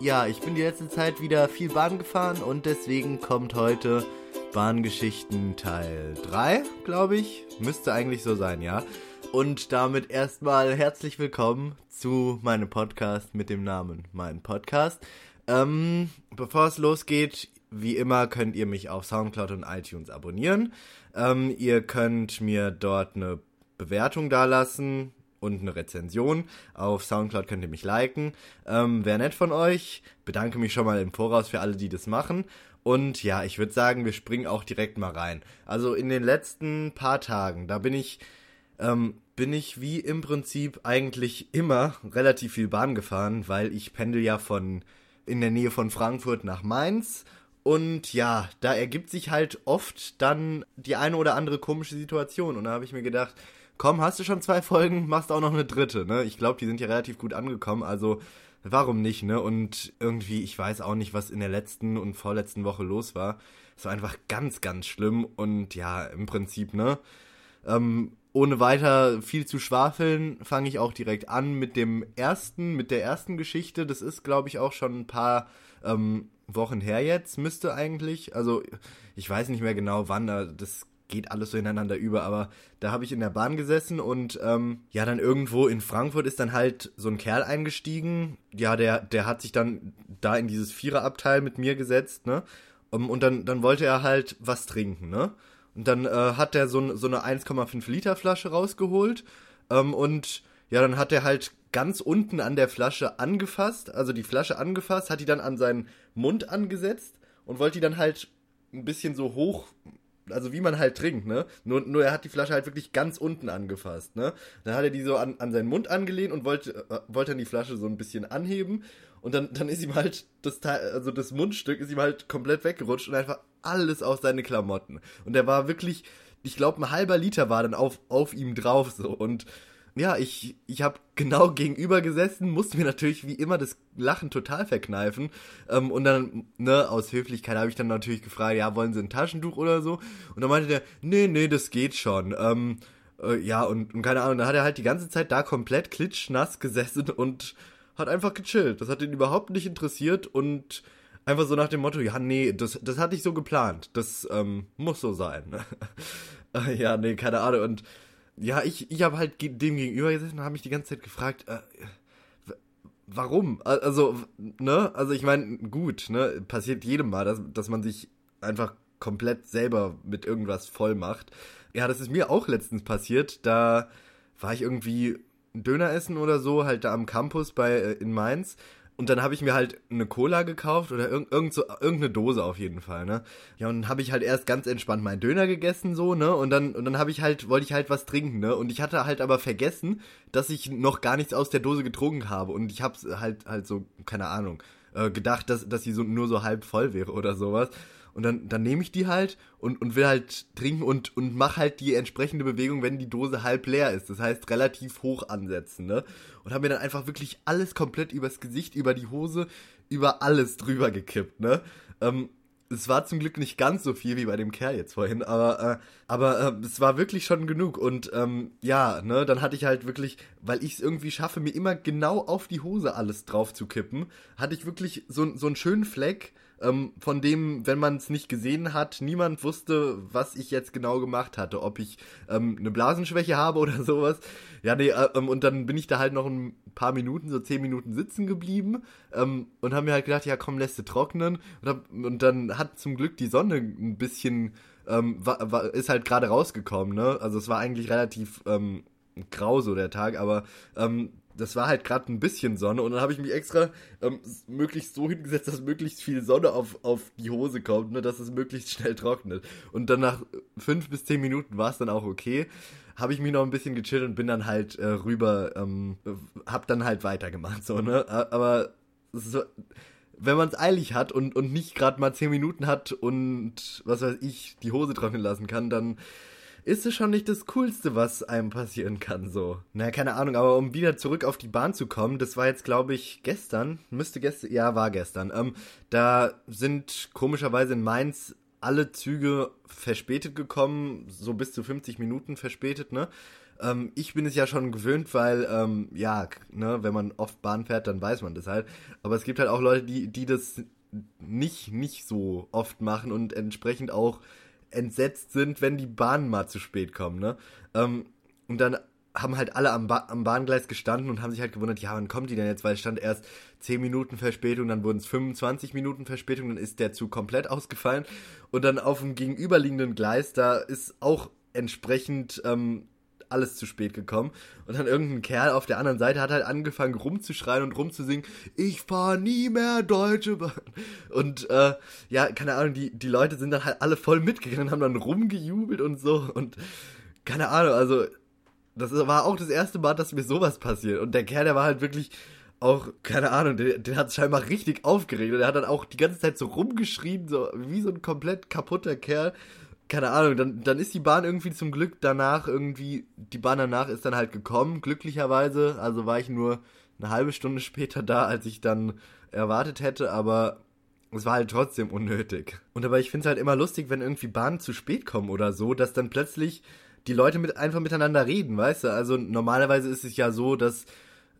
ja, ich bin die letzte Zeit wieder viel Bahn gefahren und deswegen kommt heute Bahngeschichten Teil 3, glaube ich. Müsste eigentlich so sein, ja. Und damit erstmal herzlich willkommen zu meinem Podcast mit dem Namen Mein Podcast. Ähm, bevor es losgeht, wie immer könnt ihr mich auf Soundcloud und iTunes abonnieren. Ähm, ihr könnt mir dort eine Bewertung dalassen und eine Rezension. Auf Soundcloud könnt ihr mich liken. Ähm, Wäre nett von euch. Bedanke mich schon mal im Voraus für alle, die das machen. Und ja, ich würde sagen, wir springen auch direkt mal rein. Also in den letzten paar Tagen, da bin ich, ähm, bin ich wie im Prinzip eigentlich immer relativ viel Bahn gefahren, weil ich pendel ja von in der Nähe von Frankfurt nach Mainz und ja, da ergibt sich halt oft dann die eine oder andere komische Situation. Und da habe ich mir gedacht, komm, hast du schon zwei Folgen, machst auch noch eine dritte, ne? Ich glaube, die sind ja relativ gut angekommen, also warum nicht, ne? Und irgendwie, ich weiß auch nicht, was in der letzten und vorletzten Woche los war. Es war einfach ganz, ganz schlimm und ja, im Prinzip, ne? Ähm, ohne weiter viel zu schwafeln, fange ich auch direkt an mit dem ersten, mit der ersten Geschichte. Das ist, glaube ich, auch schon ein paar ähm, Wochen her jetzt, müsste eigentlich. Also ich weiß nicht mehr genau wann, das geht alles so ineinander über, aber da habe ich in der Bahn gesessen und ähm, ja, dann irgendwo in Frankfurt ist dann halt so ein Kerl eingestiegen. Ja, der, der hat sich dann da in dieses Viererabteil mit mir gesetzt, ne? Um, und dann, dann wollte er halt was trinken, ne? Und dann äh, hat er so, so eine 1,5 Liter Flasche rausgeholt ähm, und ja, dann hat er halt ganz unten an der Flasche angefasst, also die Flasche angefasst, hat die dann an seinen Mund angesetzt und wollte die dann halt ein bisschen so hoch, also wie man halt trinkt, ne? Nur, nur er hat die Flasche halt wirklich ganz unten angefasst, ne? Dann hat er die so an, an seinen Mund angelehnt und wollte, äh, wollte dann die Flasche so ein bisschen anheben und dann, dann ist ihm halt das Teil, also das Mundstück ist ihm halt komplett weggerutscht und einfach alles auf seine Klamotten. Und er war wirklich, ich glaube, ein halber Liter war dann auf, auf ihm drauf so und ja, ich, ich habe genau gegenüber gesessen, musste mir natürlich wie immer das Lachen total verkneifen. Ähm, und dann, ne, aus Höflichkeit habe ich dann natürlich gefragt, ja, wollen Sie ein Taschentuch oder so? Und dann meinte der, nee, nee, das geht schon. Ähm, äh, ja, und, und keine Ahnung, dann hat er halt die ganze Zeit da komplett klitschnass gesessen und hat einfach gechillt. Das hat ihn überhaupt nicht interessiert und einfach so nach dem Motto, ja, nee, das, das hatte ich so geplant. Das ähm, muss so sein. ja, nee, keine Ahnung. Und ja, ich, ich habe halt dem gegenüber gesessen und habe mich die ganze Zeit gefragt, äh, warum? Also, ne? Also ich meine, gut, ne? Passiert jedem mal, dass, dass man sich einfach komplett selber mit irgendwas voll macht. Ja, das ist mir auch letztens passiert. Da war ich irgendwie Döner essen oder so, halt da am Campus bei äh, in Mainz und dann habe ich mir halt eine Cola gekauft oder irg irgend so, irgendeine Dose auf jeden Fall, ne? Ja, und dann habe ich halt erst ganz entspannt meinen Döner gegessen, so, ne? Und dann, und dann habe ich halt, wollte ich halt was trinken, ne? Und ich hatte halt aber vergessen, dass ich noch gar nichts aus der Dose getrunken habe. Und ich hab's halt, halt so, keine Ahnung, äh, gedacht, dass, dass sie so, nur so halb voll wäre oder sowas. Und dann, dann nehme ich die halt und, und will halt trinken und, und mach halt die entsprechende Bewegung, wenn die Dose halb leer ist. Das heißt, relativ hoch ansetzen, ne? Und habe mir dann einfach wirklich alles komplett übers Gesicht, über die Hose, über alles drüber gekippt, ne? Ähm, es war zum Glück nicht ganz so viel wie bei dem Kerl jetzt vorhin, aber äh, aber äh, es war wirklich schon genug und ähm, ja, ne, dann hatte ich halt wirklich, weil ich es irgendwie schaffe, mir immer genau auf die Hose alles drauf zu kippen, hatte ich wirklich so so einen schönen Fleck ähm, von dem, wenn man es nicht gesehen hat, niemand wusste, was ich jetzt genau gemacht hatte, ob ich ähm, eine Blasenschwäche habe oder sowas. Ja, nee, äh, ähm, und dann bin ich da halt noch ein paar Minuten, so zehn Minuten sitzen geblieben ähm, und habe mir halt gedacht, ja komm, lässt du trocknen. Und, hab, und dann hat zum Glück die Sonne ein bisschen, ähm, war, war, ist halt gerade rausgekommen, ne? Also es war eigentlich relativ ähm, grau so der Tag, aber ähm, das war halt gerade ein bisschen Sonne und dann habe ich mich extra ähm, möglichst so hingesetzt, dass möglichst viel Sonne auf, auf die Hose kommt, ne, dass es möglichst schnell trocknet. Und dann nach fünf bis zehn Minuten war es dann auch okay. Habe ich mich noch ein bisschen gechillt und bin dann halt äh, rüber, ähm, hab dann halt weitergemacht, so, ne? Aber so, wenn man es eilig hat und, und nicht gerade mal zehn Minuten hat und was weiß ich, die Hose trocknen lassen kann, dann ist es schon nicht das Coolste, was einem passieren kann, so. Naja, keine Ahnung, aber um wieder zurück auf die Bahn zu kommen, das war jetzt, glaube ich, gestern, müsste gestern, ja, war gestern, ähm, da sind komischerweise in Mainz alle Züge verspätet gekommen, so bis zu 50 Minuten verspätet, ne? Ähm, ich bin es ja schon gewöhnt, weil, ähm, ja, ne, wenn man oft Bahn fährt, dann weiß man das halt. Aber es gibt halt auch Leute, die, die das nicht, nicht so oft machen und entsprechend auch entsetzt sind, wenn die Bahnen mal zu spät kommen, ne? Ähm, und dann haben halt alle am, ba am Bahngleis gestanden und haben sich halt gewundert, ja, wann kommt die denn jetzt? Weil es stand erst 10 Minuten Verspätung, dann wurden es 25 Minuten Verspätung, dann ist der Zug komplett ausgefallen. Und dann auf dem gegenüberliegenden Gleis, da ist auch entsprechend ähm, alles zu spät gekommen. Und dann irgendein Kerl auf der anderen Seite hat halt angefangen rumzuschreien und rumzusingen, ich fahr nie mehr Deutsche Bahn. Und äh, ja, keine Ahnung, die, die Leute sind dann halt alle voll mitgegangen und haben dann rumgejubelt und so. Und keine Ahnung, also das war auch das erste Mal, dass mir sowas passiert. Und der Kerl, der war halt wirklich auch, keine Ahnung, den, den hat es scheinbar richtig aufgeregt. Und er hat dann auch die ganze Zeit so rumgeschrien, so wie so ein komplett kaputter Kerl keine Ahnung, dann, dann ist die Bahn irgendwie zum Glück danach irgendwie, die Bahn danach ist dann halt gekommen, glücklicherweise. Also war ich nur eine halbe Stunde später da, als ich dann erwartet hätte, aber es war halt trotzdem unnötig. Und aber ich finde es halt immer lustig, wenn irgendwie Bahnen zu spät kommen oder so, dass dann plötzlich die Leute mit einfach miteinander reden, weißt du? Also normalerweise ist es ja so, dass,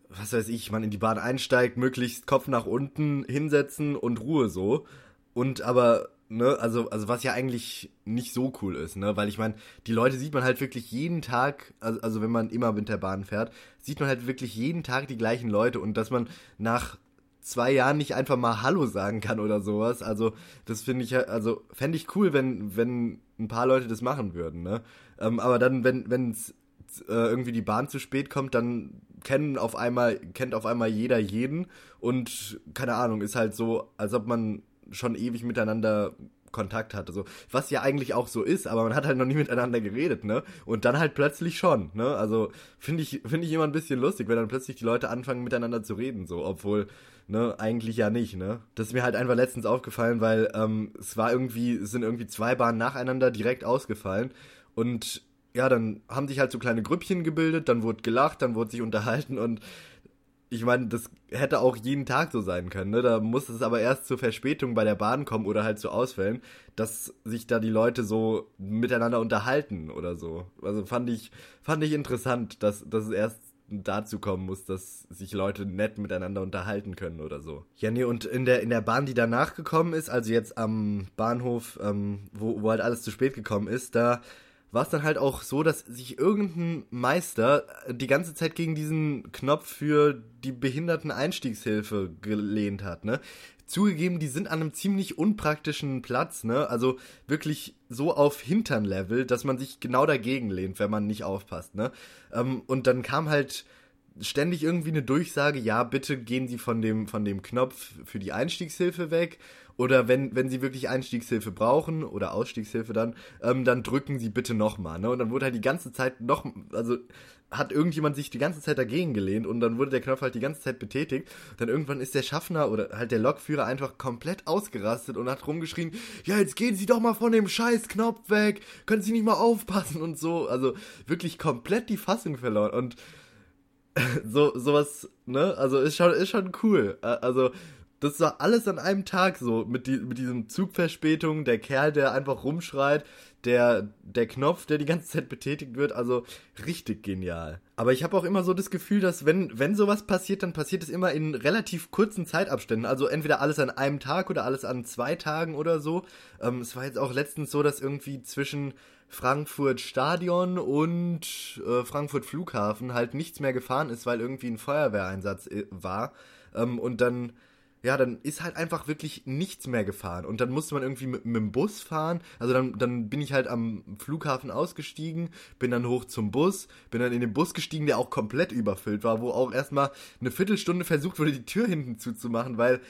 was weiß ich, man in die Bahn einsteigt, möglichst Kopf nach unten hinsetzen und Ruhe so. Und aber ne, also, also was ja eigentlich nicht so cool ist, ne, weil ich meine, die Leute sieht man halt wirklich jeden Tag, also, also wenn man immer mit der Bahn fährt, sieht man halt wirklich jeden Tag die gleichen Leute und dass man nach zwei Jahren nicht einfach mal Hallo sagen kann oder sowas, also das finde ich, also fände ich cool, wenn, wenn ein paar Leute das machen würden, ne, ähm, aber dann, wenn, wenn es äh, irgendwie die Bahn zu spät kommt, dann kennen auf einmal, kennt auf einmal jeder jeden und keine Ahnung, ist halt so, als ob man schon ewig miteinander Kontakt hatte, so. Was ja eigentlich auch so ist, aber man hat halt noch nie miteinander geredet, ne? Und dann halt plötzlich schon, ne? Also, finde ich, finde ich immer ein bisschen lustig, wenn dann plötzlich die Leute anfangen miteinander zu reden, so, obwohl, ne, eigentlich ja nicht, ne? Das ist mir halt einfach letztens aufgefallen, weil, ähm, es war irgendwie, es sind irgendwie zwei Bahnen nacheinander direkt ausgefallen und ja, dann haben sich halt so kleine Grüppchen gebildet, dann wurde gelacht, dann wurde sich unterhalten und ich meine, das hätte auch jeden Tag so sein können, ne? Da muss es aber erst zur Verspätung bei der Bahn kommen oder halt zu Ausfällen, dass sich da die Leute so miteinander unterhalten oder so. Also fand ich, fand ich interessant, dass, dass es erst dazu kommen muss, dass sich Leute nett miteinander unterhalten können oder so. Ja, nee, und in der, in der Bahn, die danach gekommen ist, also jetzt am Bahnhof, ähm, wo, wo halt alles zu spät gekommen ist, da war es dann halt auch so, dass sich irgendein Meister die ganze Zeit gegen diesen Knopf für die Behinderten-Einstiegshilfe gelehnt hat, ne? Zugegeben, die sind an einem ziemlich unpraktischen Platz, ne? Also wirklich so auf Hinternlevel, dass man sich genau dagegen lehnt, wenn man nicht aufpasst, ne? Ähm, und dann kam halt ständig irgendwie eine Durchsage, ja, bitte gehen Sie von dem, von dem Knopf für die Einstiegshilfe weg oder wenn, wenn sie wirklich Einstiegshilfe brauchen oder Ausstiegshilfe dann, ähm, dann drücken sie bitte nochmal. Ne? Und dann wurde halt die ganze Zeit noch, also hat irgendjemand sich die ganze Zeit dagegen gelehnt und dann wurde der Knopf halt die ganze Zeit betätigt. Dann irgendwann ist der Schaffner oder halt der Lokführer einfach komplett ausgerastet und hat rumgeschrien, ja, jetzt gehen Sie doch mal von dem scheiß Knopf weg, können Sie nicht mal aufpassen und so. Also wirklich komplett die Fassung verloren und so sowas, ne? Also ist schon ist schon cool. Also das war alles an einem Tag so, mit, die, mit diesem Zugverspätung, der Kerl, der einfach rumschreit, der, der Knopf, der die ganze Zeit betätigt wird, also richtig genial. Aber ich habe auch immer so das Gefühl, dass wenn, wenn sowas passiert, dann passiert es immer in relativ kurzen Zeitabständen. Also entweder alles an einem Tag oder alles an zwei Tagen oder so. Ähm, es war jetzt auch letztens so, dass irgendwie zwischen Frankfurt Stadion und äh, Frankfurt Flughafen halt nichts mehr gefahren ist, weil irgendwie ein Feuerwehreinsatz äh, war. Ähm, und dann ja, dann ist halt einfach wirklich nichts mehr gefahren. Und dann musste man irgendwie mit, mit, dem Bus fahren. Also dann, dann bin ich halt am Flughafen ausgestiegen, bin dann hoch zum Bus, bin dann in den Bus gestiegen, der auch komplett überfüllt war, wo auch erstmal eine Viertelstunde versucht wurde, die Tür hinten zuzumachen, weil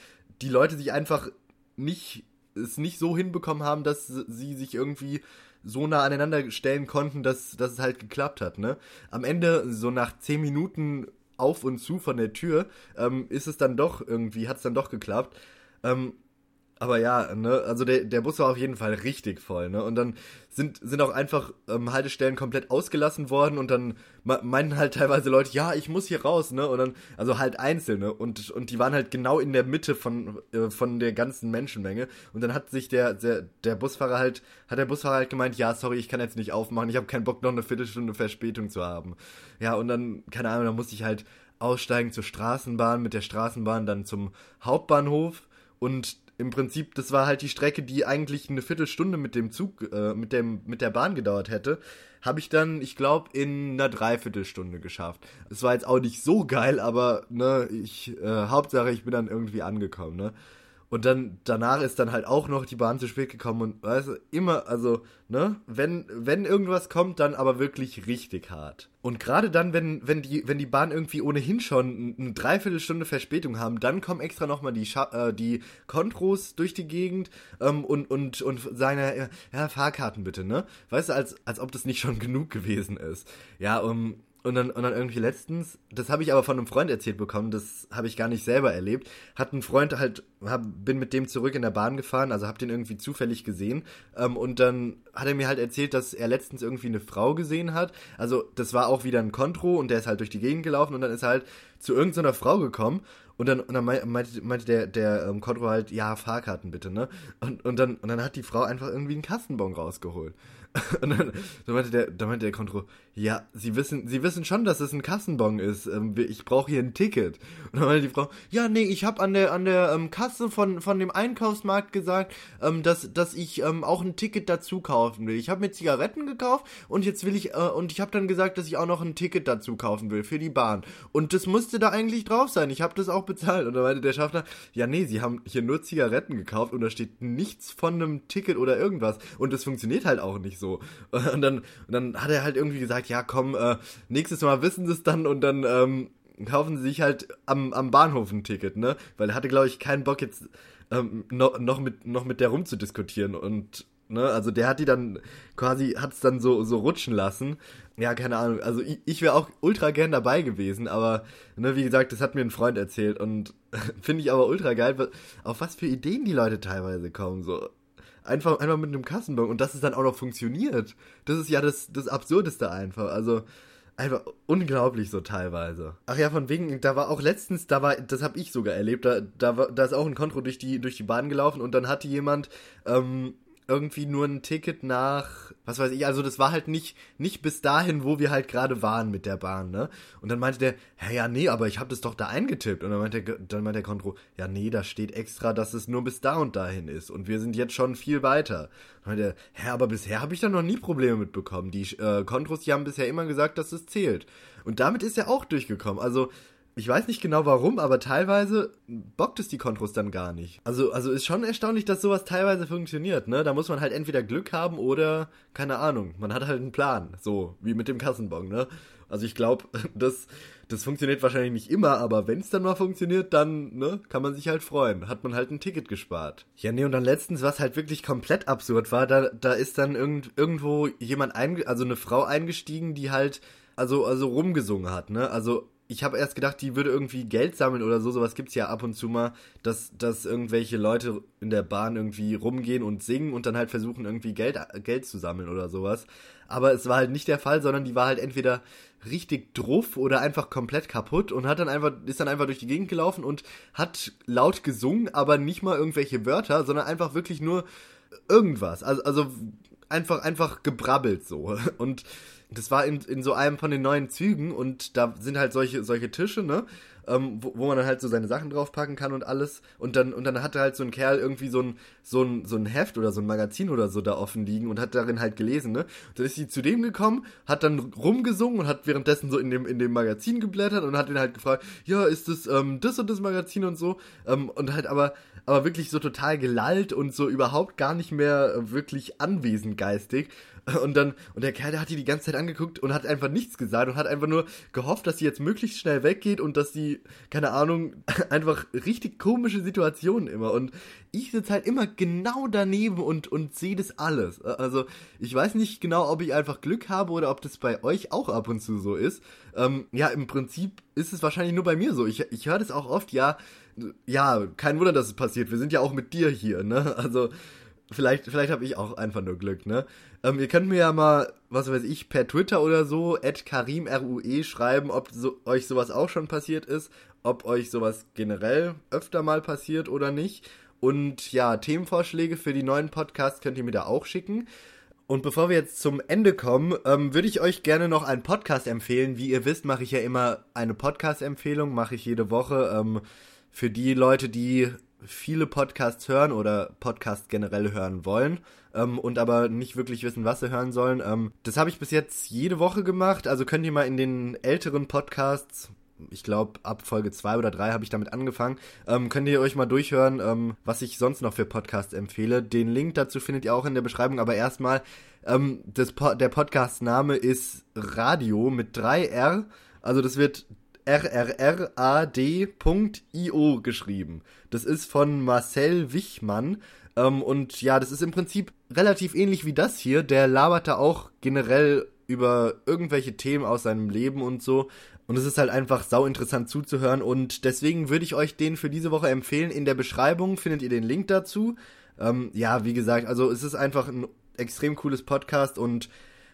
die Leute sich einfach nicht, es nicht so hinbekommen haben, dass sie sich irgendwie so nah aneinander stellen konnten, dass, dass es halt geklappt hat, ne? Am Ende, so nach zehn Minuten auf und zu von der Tür, ähm, ist es dann doch irgendwie, hat es dann doch geklappt. Ähm, aber ja, ne, also der, der Bus war auf jeden Fall richtig voll, ne? Und dann sind, sind auch einfach ähm, Haltestellen komplett ausgelassen worden und dann meinten halt teilweise Leute, ja, ich muss hier raus, ne? Und dann, also halt einzelne und, und die waren halt genau in der Mitte von, äh, von der ganzen Menschenmenge. Und dann hat sich der, der, der Busfahrer halt, hat der Busfahrer halt gemeint, ja, sorry, ich kann jetzt nicht aufmachen, ich habe keinen Bock, noch eine Viertelstunde Verspätung zu haben. Ja, und dann, keine Ahnung, dann musste ich halt aussteigen zur Straßenbahn, mit der Straßenbahn dann zum Hauptbahnhof und im Prinzip, das war halt die Strecke, die eigentlich eine Viertelstunde mit dem Zug, äh, mit dem, mit der Bahn gedauert hätte, habe ich dann, ich glaube, in einer Dreiviertelstunde geschafft. Es war jetzt auch nicht so geil, aber ne, ich, äh, Hauptsache, ich bin dann irgendwie angekommen, ne. Und dann danach ist dann halt auch noch die Bahn zu spät gekommen und weißt du, immer, also, ne, wenn, wenn irgendwas kommt, dann aber wirklich richtig hart. Und gerade dann, wenn, wenn die, wenn die Bahn irgendwie ohnehin schon eine Dreiviertelstunde Verspätung haben, dann kommen extra nochmal die, äh, die Kontros durch die Gegend ähm, und, und, und sagen, ja, ja, Fahrkarten bitte, ne? Weißt du, als, als ob das nicht schon genug gewesen ist. Ja, um, und dann, und dann irgendwie letztens, das habe ich aber von einem Freund erzählt bekommen, das habe ich gar nicht selber erlebt, hat ein Freund halt, hab, bin mit dem zurück in der Bahn gefahren, also habe den irgendwie zufällig gesehen ähm, und dann hat er mir halt erzählt, dass er letztens irgendwie eine Frau gesehen hat, also das war auch wieder ein Kontro und der ist halt durch die Gegend gelaufen und dann ist er halt zu irgendeiner Frau gekommen und dann, und dann meinte, meinte der, der ähm, Kontro halt, ja, Fahrkarten bitte, ne? Und, und, dann, und dann hat die Frau einfach irgendwie einen Kassenbon rausgeholt. Und dann, dann meinte der, dann meinte der Kontro, ja, Sie wissen, Sie wissen schon, dass es ein Kassenbon ist. Ähm, ich brauche hier ein Ticket. Und dann meinte die Frau, ja, nee, ich habe an der an der ähm, Kasse von von dem Einkaufsmarkt gesagt, ähm, dass dass ich ähm, auch ein Ticket dazu kaufen will. Ich habe mir Zigaretten gekauft und jetzt will ich äh, und ich habe dann gesagt, dass ich auch noch ein Ticket dazu kaufen will für die Bahn. Und das musste da eigentlich drauf sein. Ich habe das auch bezahlt. Und dann meinte der Schaffner, ja, nee, Sie haben hier nur Zigaretten gekauft und da steht nichts von einem Ticket oder irgendwas. Und das funktioniert halt auch nicht so. Und dann, und dann hat er halt irgendwie gesagt, ja komm, äh, nächstes Mal wissen sie es dann und dann ähm, kaufen sie sich halt am, am Bahnhof ein Ticket, ne? Weil er hatte, glaube ich, keinen Bock jetzt ähm, noch, noch, mit, noch mit der rumzudiskutieren und Ne, also der hat die dann quasi, hat es dann so, so rutschen lassen. Ja, keine Ahnung. Also ich, ich wäre auch ultra gern dabei gewesen, aber ne, wie gesagt, das hat mir ein Freund erzählt und finde ich aber ultra geil, auf was für Ideen die Leute teilweise kommen. So, Einfach, einfach mit einem Kassenbon und dass es dann auch noch funktioniert. Das ist ja das, das Absurdeste einfach. Also, einfach unglaublich so teilweise. Ach ja, von wegen, da war auch letztens, da war, das habe ich sogar erlebt, da, da, war, da ist auch ein Kontro durch die, durch die Bahn gelaufen und dann hatte jemand, ähm, irgendwie nur ein Ticket nach, was weiß ich, also das war halt nicht, nicht bis dahin, wo wir halt gerade waren mit der Bahn, ne? Und dann meinte der, hä, ja, nee, aber ich habe das doch da eingetippt. Und dann meinte, dann meinte der Kontro, ja, nee, da steht extra, dass es nur bis da und dahin ist. Und wir sind jetzt schon viel weiter. Dann meinte der, hä, aber bisher habe ich da noch nie Probleme mitbekommen. Die äh, Kontros, die haben bisher immer gesagt, dass es zählt. Und damit ist er auch durchgekommen. Also, ich weiß nicht genau warum, aber teilweise bockt es die Kontros dann gar nicht. Also, also ist schon erstaunlich, dass sowas teilweise funktioniert, ne? Da muss man halt entweder Glück haben oder, keine Ahnung, man hat halt einen Plan. So, wie mit dem Kassenbon, ne? Also ich glaube, das, das funktioniert wahrscheinlich nicht immer, aber wenn es dann mal funktioniert, dann, ne, kann man sich halt freuen. Hat man halt ein Ticket gespart. Ja, nee, und dann letztens, was halt wirklich komplett absurd war, da, da ist dann irgend, irgendwo jemand, einge also eine Frau eingestiegen, die halt, also, also rumgesungen hat, ne? Also ich habe erst gedacht, die würde irgendwie Geld sammeln oder so. Sowas gibt's ja ab und zu mal, dass, dass irgendwelche Leute in der Bahn irgendwie rumgehen und singen und dann halt versuchen, irgendwie Geld, Geld zu sammeln oder sowas. Aber es war halt nicht der Fall, sondern die war halt entweder richtig druff oder einfach komplett kaputt und hat dann einfach, ist dann einfach durch die Gegend gelaufen und hat laut gesungen, aber nicht mal irgendwelche Wörter, sondern einfach wirklich nur irgendwas. Also, also einfach, einfach gebrabbelt so. Und das war in, in so einem von den neuen Zügen und da sind halt solche, solche Tische, ne? Ähm, wo, wo man dann halt so seine Sachen draufpacken kann und alles. Und dann, und dann hatte halt so ein Kerl irgendwie so ein, so ein, so ein Heft oder so ein Magazin oder so da offen liegen und hat darin halt gelesen, ne? Und dann ist sie zu dem gekommen, hat dann rumgesungen und hat währenddessen so in dem, in dem Magazin geblättert und hat ihn halt gefragt, ja, ist das, ähm, das und das Magazin und so. Ähm, und halt aber, aber wirklich so total gelallt und so überhaupt gar nicht mehr wirklich anwesend geistig. Und dann, und der Kerl, der hat die die ganze Zeit angeguckt und hat einfach nichts gesagt und hat einfach nur gehofft, dass sie jetzt möglichst schnell weggeht und dass sie, keine Ahnung, einfach richtig komische Situationen immer. Und ich sitze halt immer genau daneben und, und sehe das alles. Also, ich weiß nicht genau, ob ich einfach Glück habe oder ob das bei euch auch ab und zu so ist. Ähm, ja, im Prinzip ist es wahrscheinlich nur bei mir so. Ich, ich höre das auch oft, ja, ja, kein Wunder, dass es passiert. Wir sind ja auch mit dir hier, ne? Also, vielleicht, vielleicht habe ich auch einfach nur Glück, ne? Ähm, ihr könnt mir ja mal, was weiß ich, per Twitter oder so, at karimrue schreiben, ob so, euch sowas auch schon passiert ist, ob euch sowas generell öfter mal passiert oder nicht. Und ja, Themenvorschläge für die neuen Podcasts könnt ihr mir da auch schicken. Und bevor wir jetzt zum Ende kommen, ähm, würde ich euch gerne noch einen Podcast empfehlen. Wie ihr wisst, mache ich ja immer eine Podcast-Empfehlung, mache ich jede Woche ähm, für die Leute, die viele Podcasts hören oder Podcasts generell hören wollen ähm, und aber nicht wirklich wissen, was sie hören sollen. Ähm, das habe ich bis jetzt jede Woche gemacht. Also könnt ihr mal in den älteren Podcasts ich glaube, ab Folge 2 oder 3 habe ich damit angefangen. Ähm, könnt ihr euch mal durchhören, ähm, was ich sonst noch für Podcasts empfehle. Den Link dazu findet ihr auch in der Beschreibung, aber erstmal, ähm, po der Podcast-Name ist Radio mit 3R. Also das wird rrrad.io geschrieben. Das ist von Marcel Wichmann. Ähm, und ja, das ist im Prinzip relativ ähnlich wie das hier. Der labert da auch generell über irgendwelche Themen aus seinem Leben und so. Und es ist halt einfach sau interessant zuzuhören und deswegen würde ich euch den für diese Woche empfehlen. In der Beschreibung findet ihr den Link dazu. Ähm, ja, wie gesagt, also es ist einfach ein extrem cooles Podcast und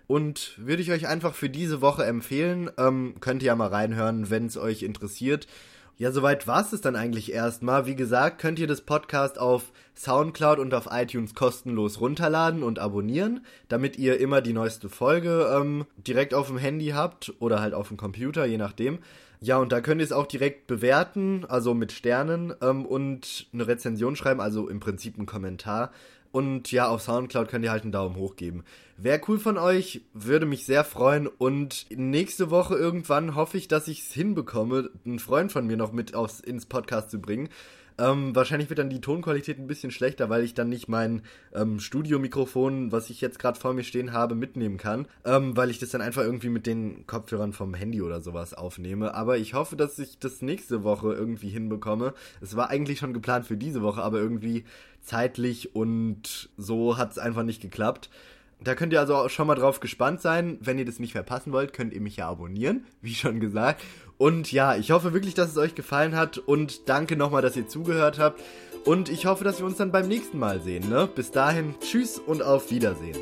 und würde ich euch einfach für diese Woche empfehlen. Ähm, könnt ihr ja mal reinhören, wenn es euch interessiert. Ja, soweit war es dann eigentlich erstmal. Wie gesagt, könnt ihr das Podcast auf Soundcloud und auf iTunes kostenlos runterladen und abonnieren, damit ihr immer die neueste Folge ähm, direkt auf dem Handy habt oder halt auf dem Computer, je nachdem. Ja, und da könnt ihr es auch direkt bewerten, also mit Sternen ähm, und eine Rezension schreiben, also im Prinzip ein Kommentar. Und ja, auf Soundcloud könnt ihr halt einen Daumen hoch geben. Wäre cool von euch, würde mich sehr freuen. Und nächste Woche irgendwann hoffe ich, dass ich es hinbekomme, einen Freund von mir noch mit aufs, ins Podcast zu bringen. Ähm, wahrscheinlich wird dann die Tonqualität ein bisschen schlechter, weil ich dann nicht mein ähm, Studiomikrofon, was ich jetzt gerade vor mir stehen habe, mitnehmen kann, ähm, weil ich das dann einfach irgendwie mit den Kopfhörern vom Handy oder sowas aufnehme. Aber ich hoffe, dass ich das nächste Woche irgendwie hinbekomme. Es war eigentlich schon geplant für diese Woche, aber irgendwie zeitlich und so hat es einfach nicht geklappt. Da könnt ihr also auch schon mal drauf gespannt sein. Wenn ihr das nicht verpassen wollt, könnt ihr mich ja abonnieren, wie schon gesagt. Und ja, ich hoffe wirklich, dass es euch gefallen hat und danke nochmal, dass ihr zugehört habt. Und ich hoffe, dass wir uns dann beim nächsten Mal sehen. Ne? Bis dahin, tschüss und auf Wiedersehen.